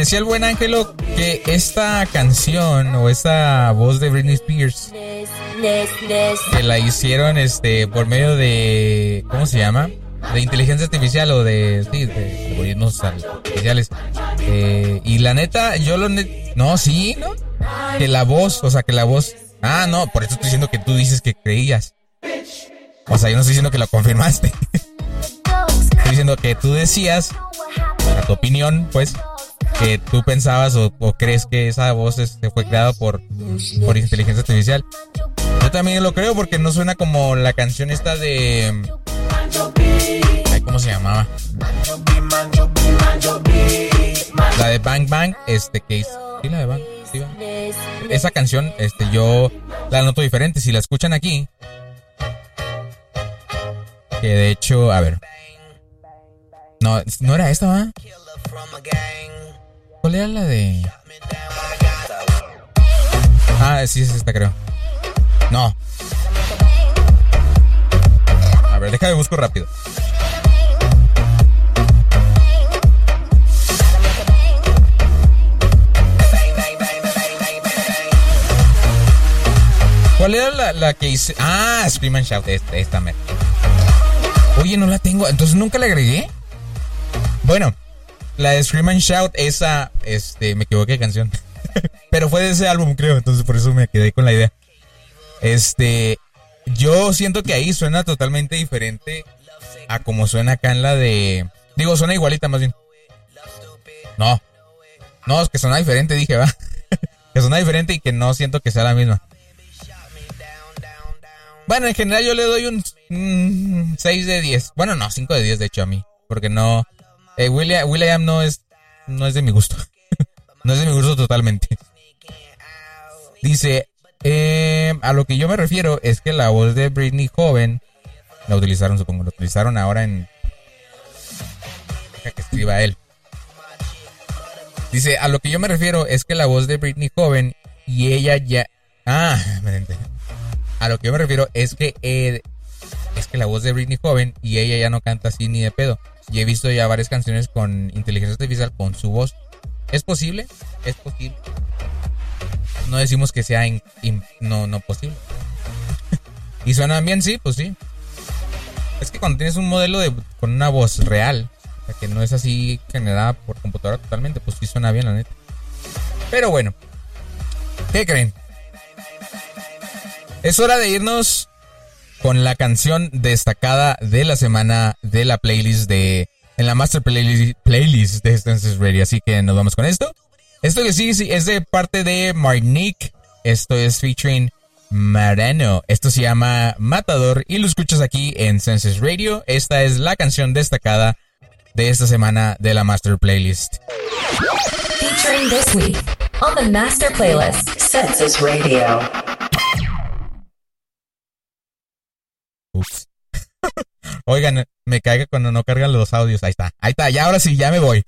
S3: Decía el buen Ángelo que esta canción o esta voz de Britney Spears que la hicieron este por medio de ¿cómo se llama? de inteligencia artificial o de sí, de, algoritmos artificiales. Eh, y la neta, yo lo no, sí, ¿no? Que la voz, o sea, que la voz Ah, no, por eso estoy diciendo que tú dices que creías. O sea, yo no estoy diciendo que lo confirmaste. estoy diciendo que tú decías, a tu opinión, pues, que tú pensabas o, crees que esa voz este, fue creada por, por inteligencia artificial. Yo también lo creo porque no suena como la canción esta de... ¿Cómo se llamaba? La de Bang Bang, este que... Sí, la de Bang. Esa canción, este, yo la noto diferente. Si la escuchan aquí, que de hecho, a ver. No, no era esta, ¿va? ¿Cuál era la de? Ah, sí, es esta, creo. No. A ver, déjame busco rápido. ¿Cuál era la, que hice? Ah, Scream and Shout, esta, esta me. Oye, no la tengo, entonces nunca la agregué. Bueno, la de Scream and Shout, esa, este, me equivoqué de canción. Pero fue de ese álbum, creo, entonces por eso me quedé con la idea. Este, yo siento que ahí suena totalmente diferente a como suena acá en la de. Digo, suena igualita más bien. No. No, es que suena diferente, dije, va. que suena diferente y que no siento que sea la misma. Bueno, en general yo le doy un 6 de 10. Bueno, no, 5 de 10 de hecho a mí. Porque no... Eh, William, no es, no es de mi gusto. no es de mi gusto totalmente. Dice, eh, a lo que yo me refiero es que la voz de Britney joven, la utilizaron supongo, la utilizaron ahora en... Deja que escriba él. Dice, a lo que yo me refiero es que la voz de Britney joven y ella ya... Ah, me. A lo que yo me refiero es que eh, es que la voz de Britney joven y ella ya no canta así ni de pedo. Y he visto ya varias canciones con inteligencia artificial con su voz. ¿Es posible? Es posible. No decimos que sea no, no posible. ¿Y suenan bien? Sí, pues sí. Es que cuando tienes un modelo de, con una voz real, que no es así generada por computadora totalmente, pues sí suena bien, la neta. Pero bueno, ¿qué creen? Es hora de irnos con la canción destacada de la semana de la playlist de. En la master playlist, playlist de Stances Ready. Así que nos vamos con esto. Esto que sí, sí es de parte de Marnick. Esto es featuring Marano. Esto se llama Matador y lo escuchas aquí en Senses Radio. Esta es la canción destacada de esta semana de la Master Playlist.
S2: Featuring this week on the Master Playlist, Census Radio.
S3: Oigan, me caiga cuando no cargan los audios. Ahí está, ahí está, ya ahora sí, ya me voy.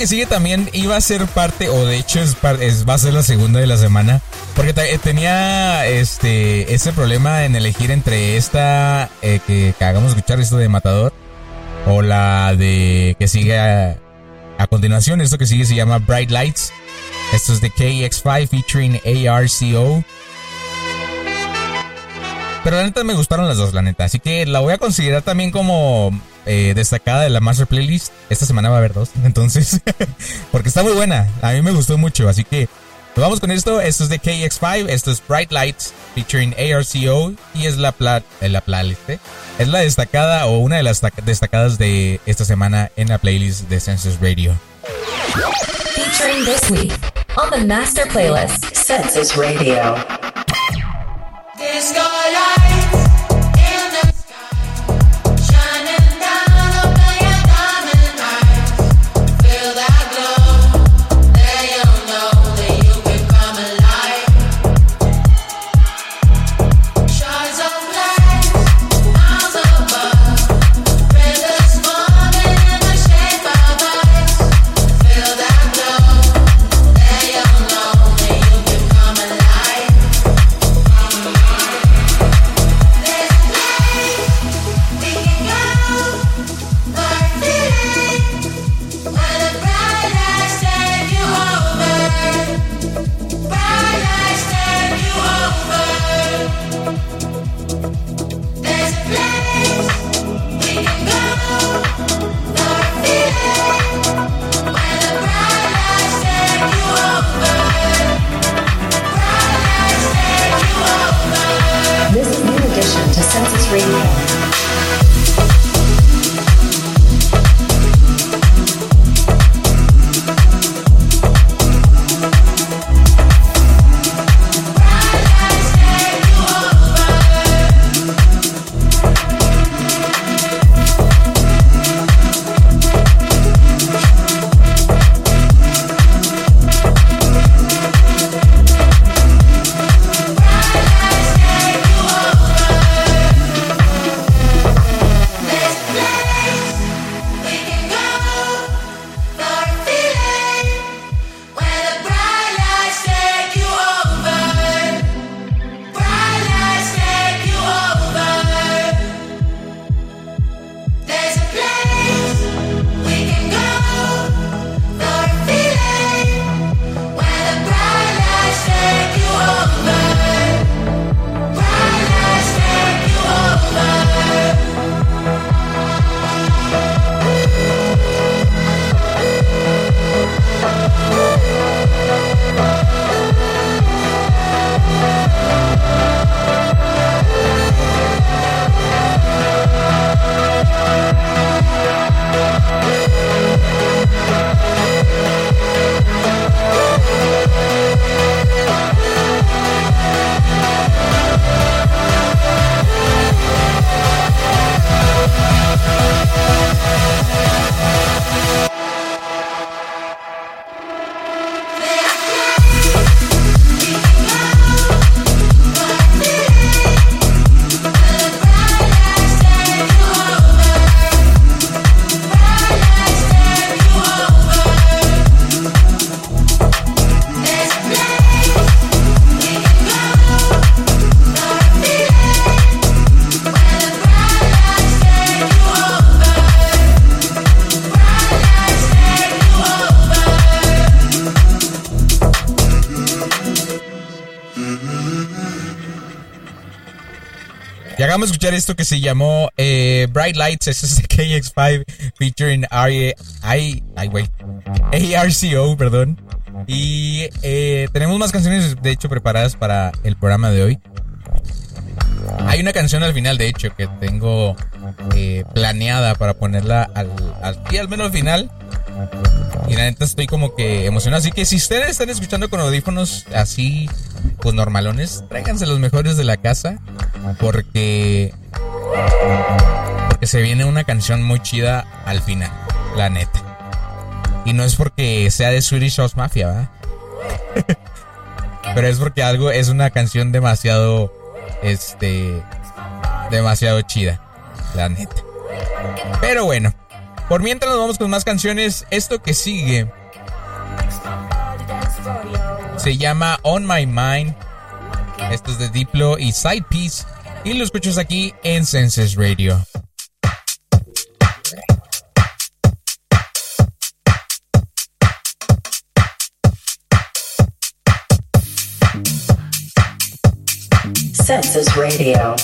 S3: Que sigue también iba a ser parte, o de hecho es, va a ser la segunda de la semana. Porque tenía este ese problema en elegir entre esta eh, que, que, hagamos escuchar, esto de Matador, o la de que sigue a, a continuación. Esto que sigue se llama Bright Lights. Esto es de KX5 featuring ARCO. Pero la neta me gustaron las dos, la neta. Así que la voy a considerar también como eh, destacada de la Master Playlist. Esta semana va a haber dos. Entonces, porque está muy buena. A mí me gustó mucho. Así que nos vamos con esto. Esto es de KX5. Esto es Bright Lights featuring ARCO. Y es la, pla eh, la playlist. ¿eh? Es la destacada o una de las destacadas de esta semana en la playlist de Census Radio.
S2: Featuring this week on the Master Playlist, Census Radio.
S3: Vamos a escuchar esto que se llamó eh, Bright Lights, es KX5 featuring I, I, ARCO, perdón. Y eh, tenemos más canciones, de hecho, preparadas para el programa de hoy. Hay una canción al final, de hecho, que tengo eh, planeada para ponerla al, al, al menos al final. Y la neta estoy como que emocionado. Así que si ustedes están escuchando con audífonos así, pues normalones, tráiganse los mejores de la casa porque porque se viene una canción muy chida al final, la neta. Y no es porque sea de Swedish House Mafia, ¿verdad? Pero es porque algo es una canción demasiado este demasiado chida, la neta. Pero bueno, Por mientras nos vamos con más canciones, esto que sigue se llama On My Mind. Esto es de Diplo y Side Piece. Y lo escuchas aquí en Senses Radio.
S2: Senses Radio.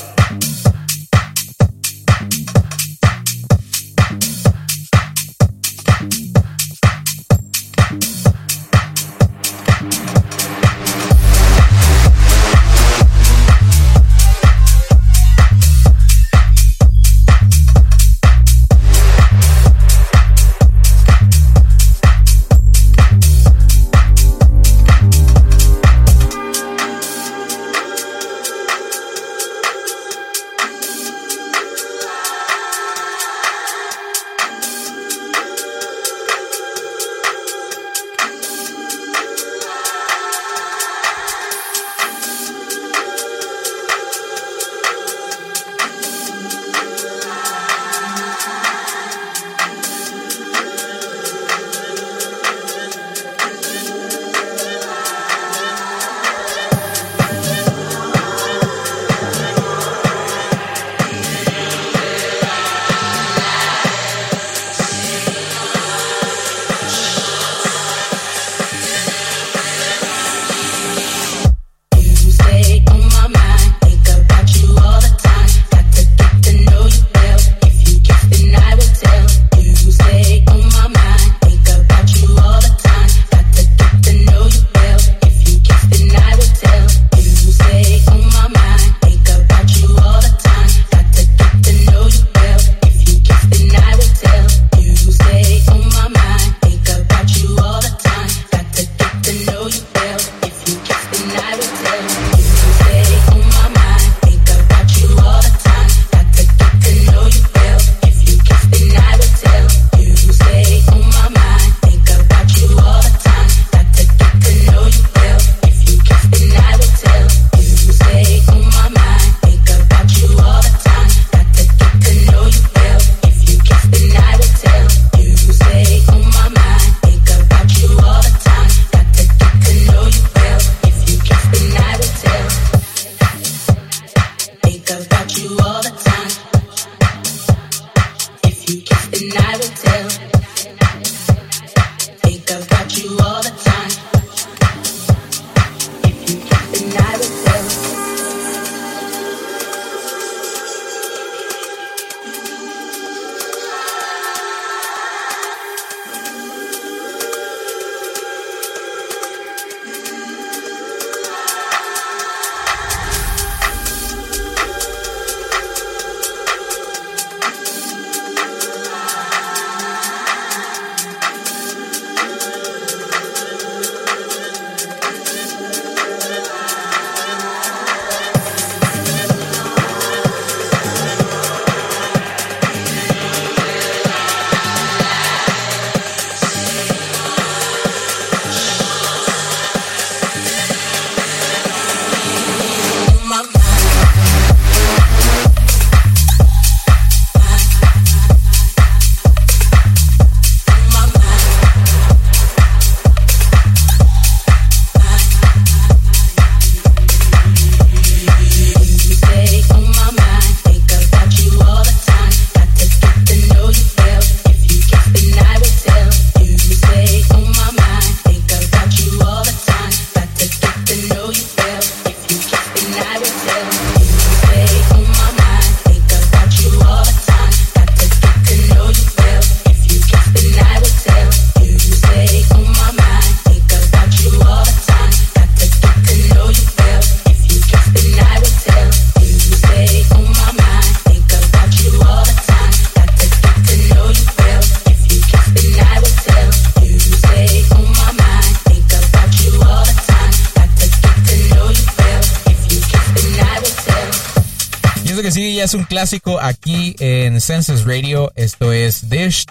S3: Aquí en Census Radio. Esto es Dished.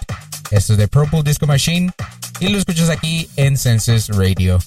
S3: Esto es de Purple Disco Machine. Y lo escuchas aquí en Census Radio.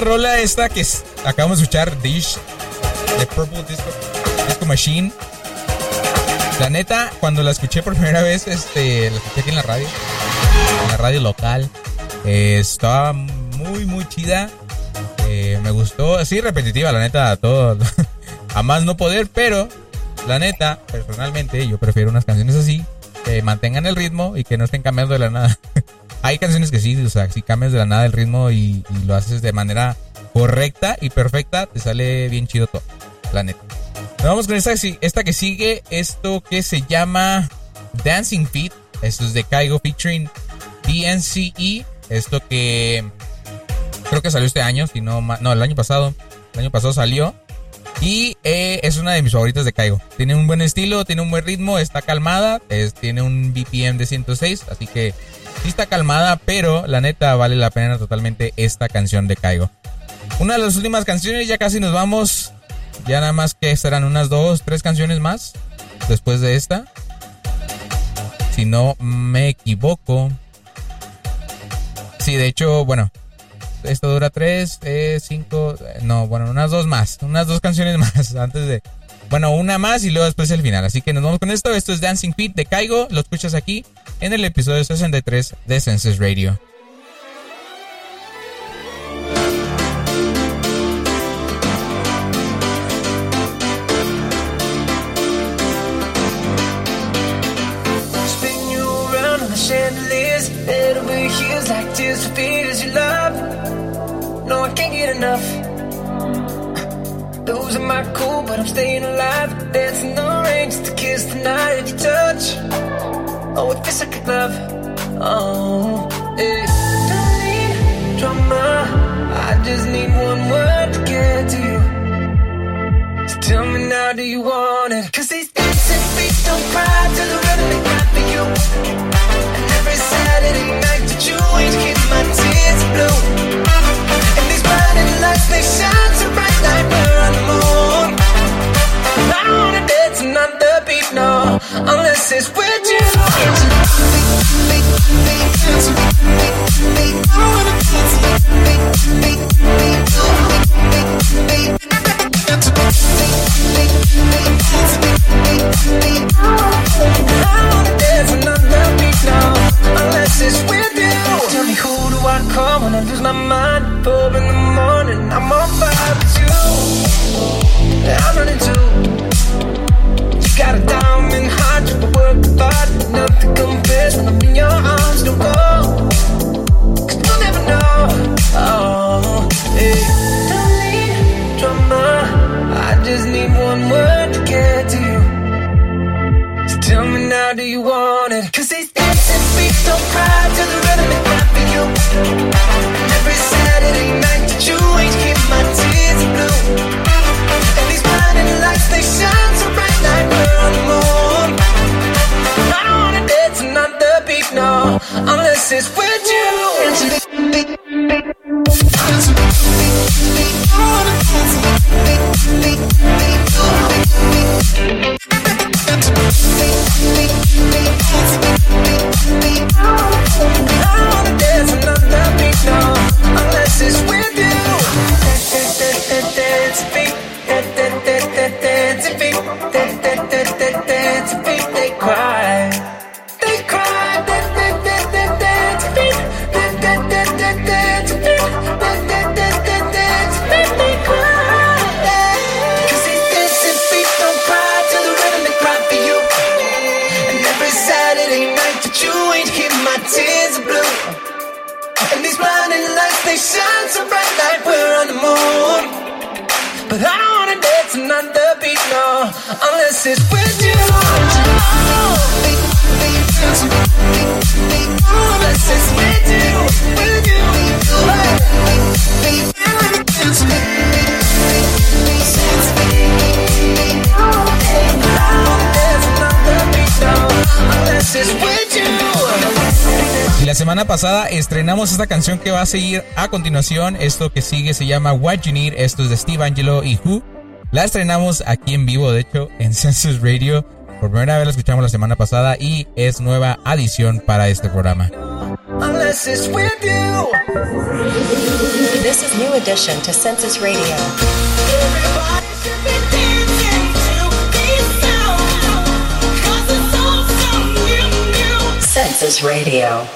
S3: Rola esta que acabamos de escuchar, Dish, de Purple Disco, Machine. La neta, cuando la escuché por primera vez, este, la escuché aquí en la radio, en la radio local, eh, estaba muy, muy chida. Eh, me gustó, sí, repetitiva, la neta, todo, a más no poder, pero la neta, personalmente, yo prefiero unas canciones así, que mantengan el ritmo y que no estén cambiando de la nada. Hay canciones que sí, o sea, si cambias de la nada el ritmo y, lo haces de manera correcta y perfecta, te sale bien chido todo, la neta. vamos con esta, esta que sigue, esto que se llama Dancing Feet. Esto es de Kaigo featuring DNCE. Esto que creo que salió este año, si no, no, el año pasado. El año pasado salió. Y eh, es una de mis favoritas de Kaigo. Tiene un buen estilo, tiene un buen ritmo, está calmada, tiene un BPM de 106, así que sí está calmada, pero la neta vale la pena totalmente esta canción de Kaigo. Una de las últimas canciones, ya casi nos vamos. Ya nada más que serán unas dos, tres canciones más después de esta. Si no me equivoco. Sí, de hecho, bueno, esto dura tres, eh, cinco, no, bueno, unas dos más, unas dos canciones más antes de, bueno, una más y luego después el final. Así que nos vamos con esto. Esto es Dancing Feet de Caigo. Lo escuchas aquí en el episodio 63 de Senses Radio. No, I can't get enough. Losing my cool, but I'm staying alive. Dancing the rain just to kiss the night of your touch. Oh, it feels like a glove. Oh, yeah. Don't need drama. I just need one word to get to you. So tell me now, do you want it? Cause these dancing feet don't cry to the rhythm they cry for you. And every Saturday night that you ain't keep my tears blue And these blinding lights, they shine so bright like we're on the moon. I don't wanna dance it's with you. You. Tell me who do I call when I lose my mind? Four in the morning, I'm on fire with you. I'm running too. You got a diamond heart, you work hard, nothing compares when I'm in your arms. Don't go, cause you'll never know. Oh, hey. Don't need drama, I just need one word now, do you want it? Cause these dancing feet don't cry to the rhythm they cry for you. And every Saturday night that you ain't keep my tears blue. Estrenamos esta canción que va a seguir a continuación. Esto que sigue se llama What You Need. Esto es de Steve Angelo y Who. La estrenamos aquí en vivo, de hecho, en Census Radio. Por primera vez la escuchamos la semana pasada y es nueva adición para este programa.
S4: census with you.
S2: This is New Edition to Census Radio.
S4: Everybody should be dancing to these sounds. 'Cause it's all so new, new.
S2: Census Radio.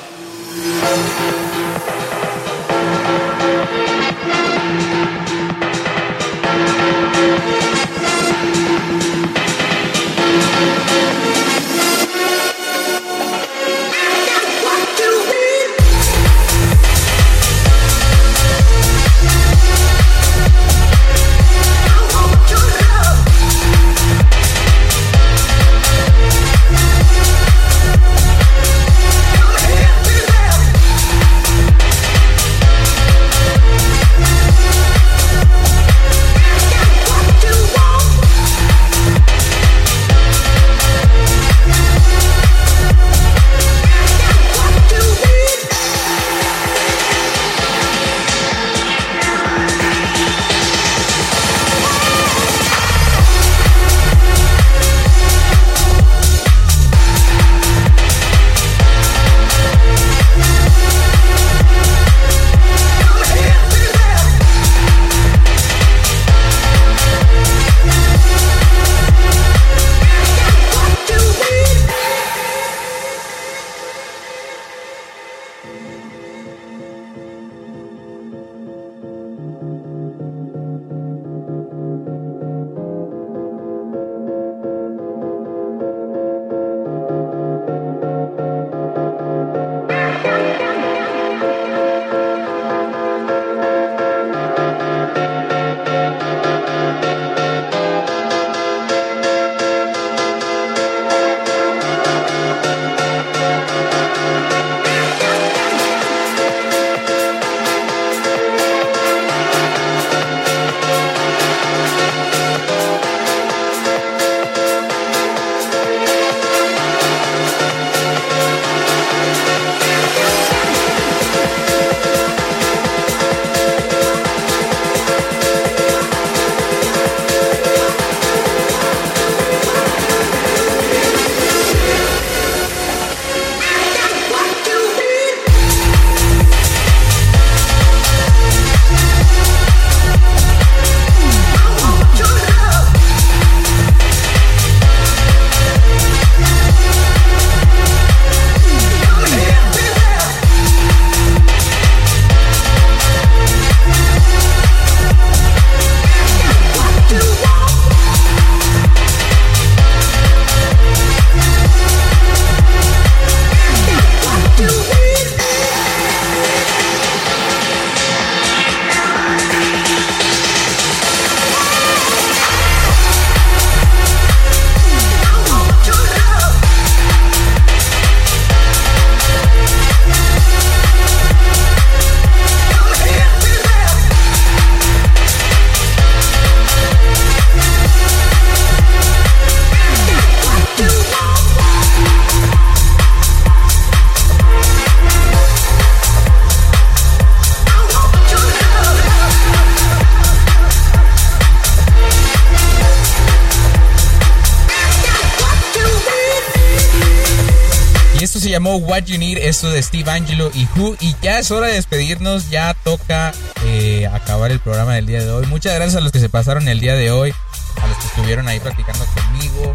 S4: What
S3: esto de Steve Angelo y Who. Y ya es hora de despedirnos, ya toca eh, acabar el programa del día de hoy. Muchas gracias a los que se pasaron el día de hoy, a los que estuvieron ahí practicando conmigo,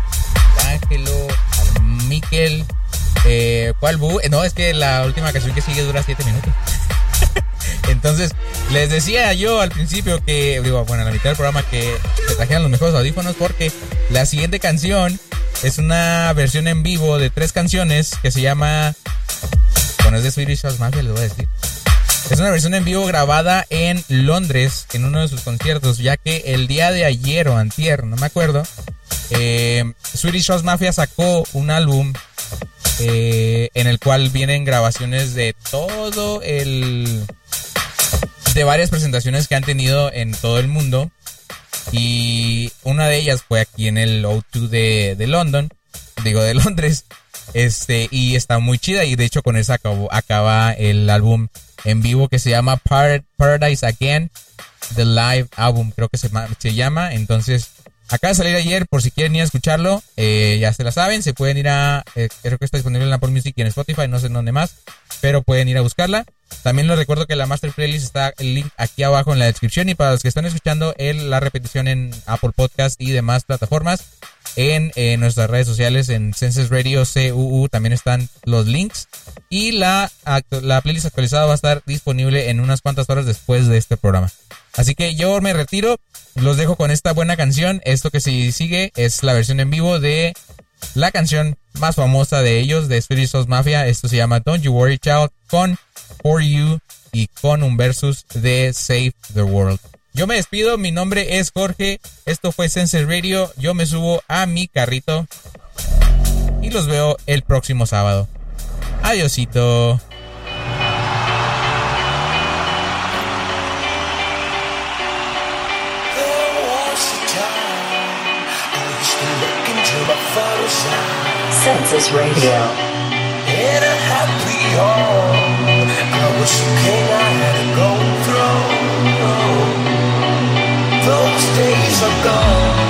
S3: a Ángelo, a Miquel. Eh, ¿Cuál bu? Eh, No, es que la última canción que sigue dura 7 minutos. Entonces, les decía yo al principio que, digo, bueno, a la mitad del programa que se trajeran los mejores audífonos porque la siguiente canción es una versión en vivo de tres canciones que se llama. Bueno, es de Swedish House Mafia, les voy a decir. Es una versión en vivo grabada en Londres en uno de sus conciertos, ya que el día de ayer o antier, no me acuerdo, eh, Swedish House Mafia sacó un álbum eh, en el cual vienen grabaciones de todo el de varias presentaciones que han tenido en todo el mundo y una de ellas fue aquí en el O2 de, de London, digo de Londres, este y está muy chida y de hecho con esa acabó, acaba el álbum en vivo que se llama Par- Paradise Again, The Live Album creo que se, se llama, entonces acaba de salir ayer por si quieren ir a escucharlo, eh, ya se la saben, se pueden ir a, eh, creo que está disponible en Apple Music y en Spotify, no sé en dónde más, pero pueden ir a buscarla. También les recuerdo que la Master Playlist está el link aquí abajo en la descripción y para los que están escuchando el, la repetición en Apple Podcast y demás plataformas, en, nuestras redes sociales, en Senses Radio CUU, también están los links. Y la, la playlist actualizada va a estar disponible en unas cuantas horas después de este programa. Así que yo me retiro, los dejo con esta buena canción. Esto que se sigue es la versión en vivo de la canción más famosa de ellos, de Spirit Sauce Mafia. Esto se llama Don't You Worry Child con For You y con un versus de Save the World. Yo me despido, mi nombre es Jorge, esto fue Sense Radio, yo me subo a mi carrito y los veo el próximo sábado. Adiosito.
S2: Census Radio.
S4: In a happy home, I was a king I had to go through. Those days are gone,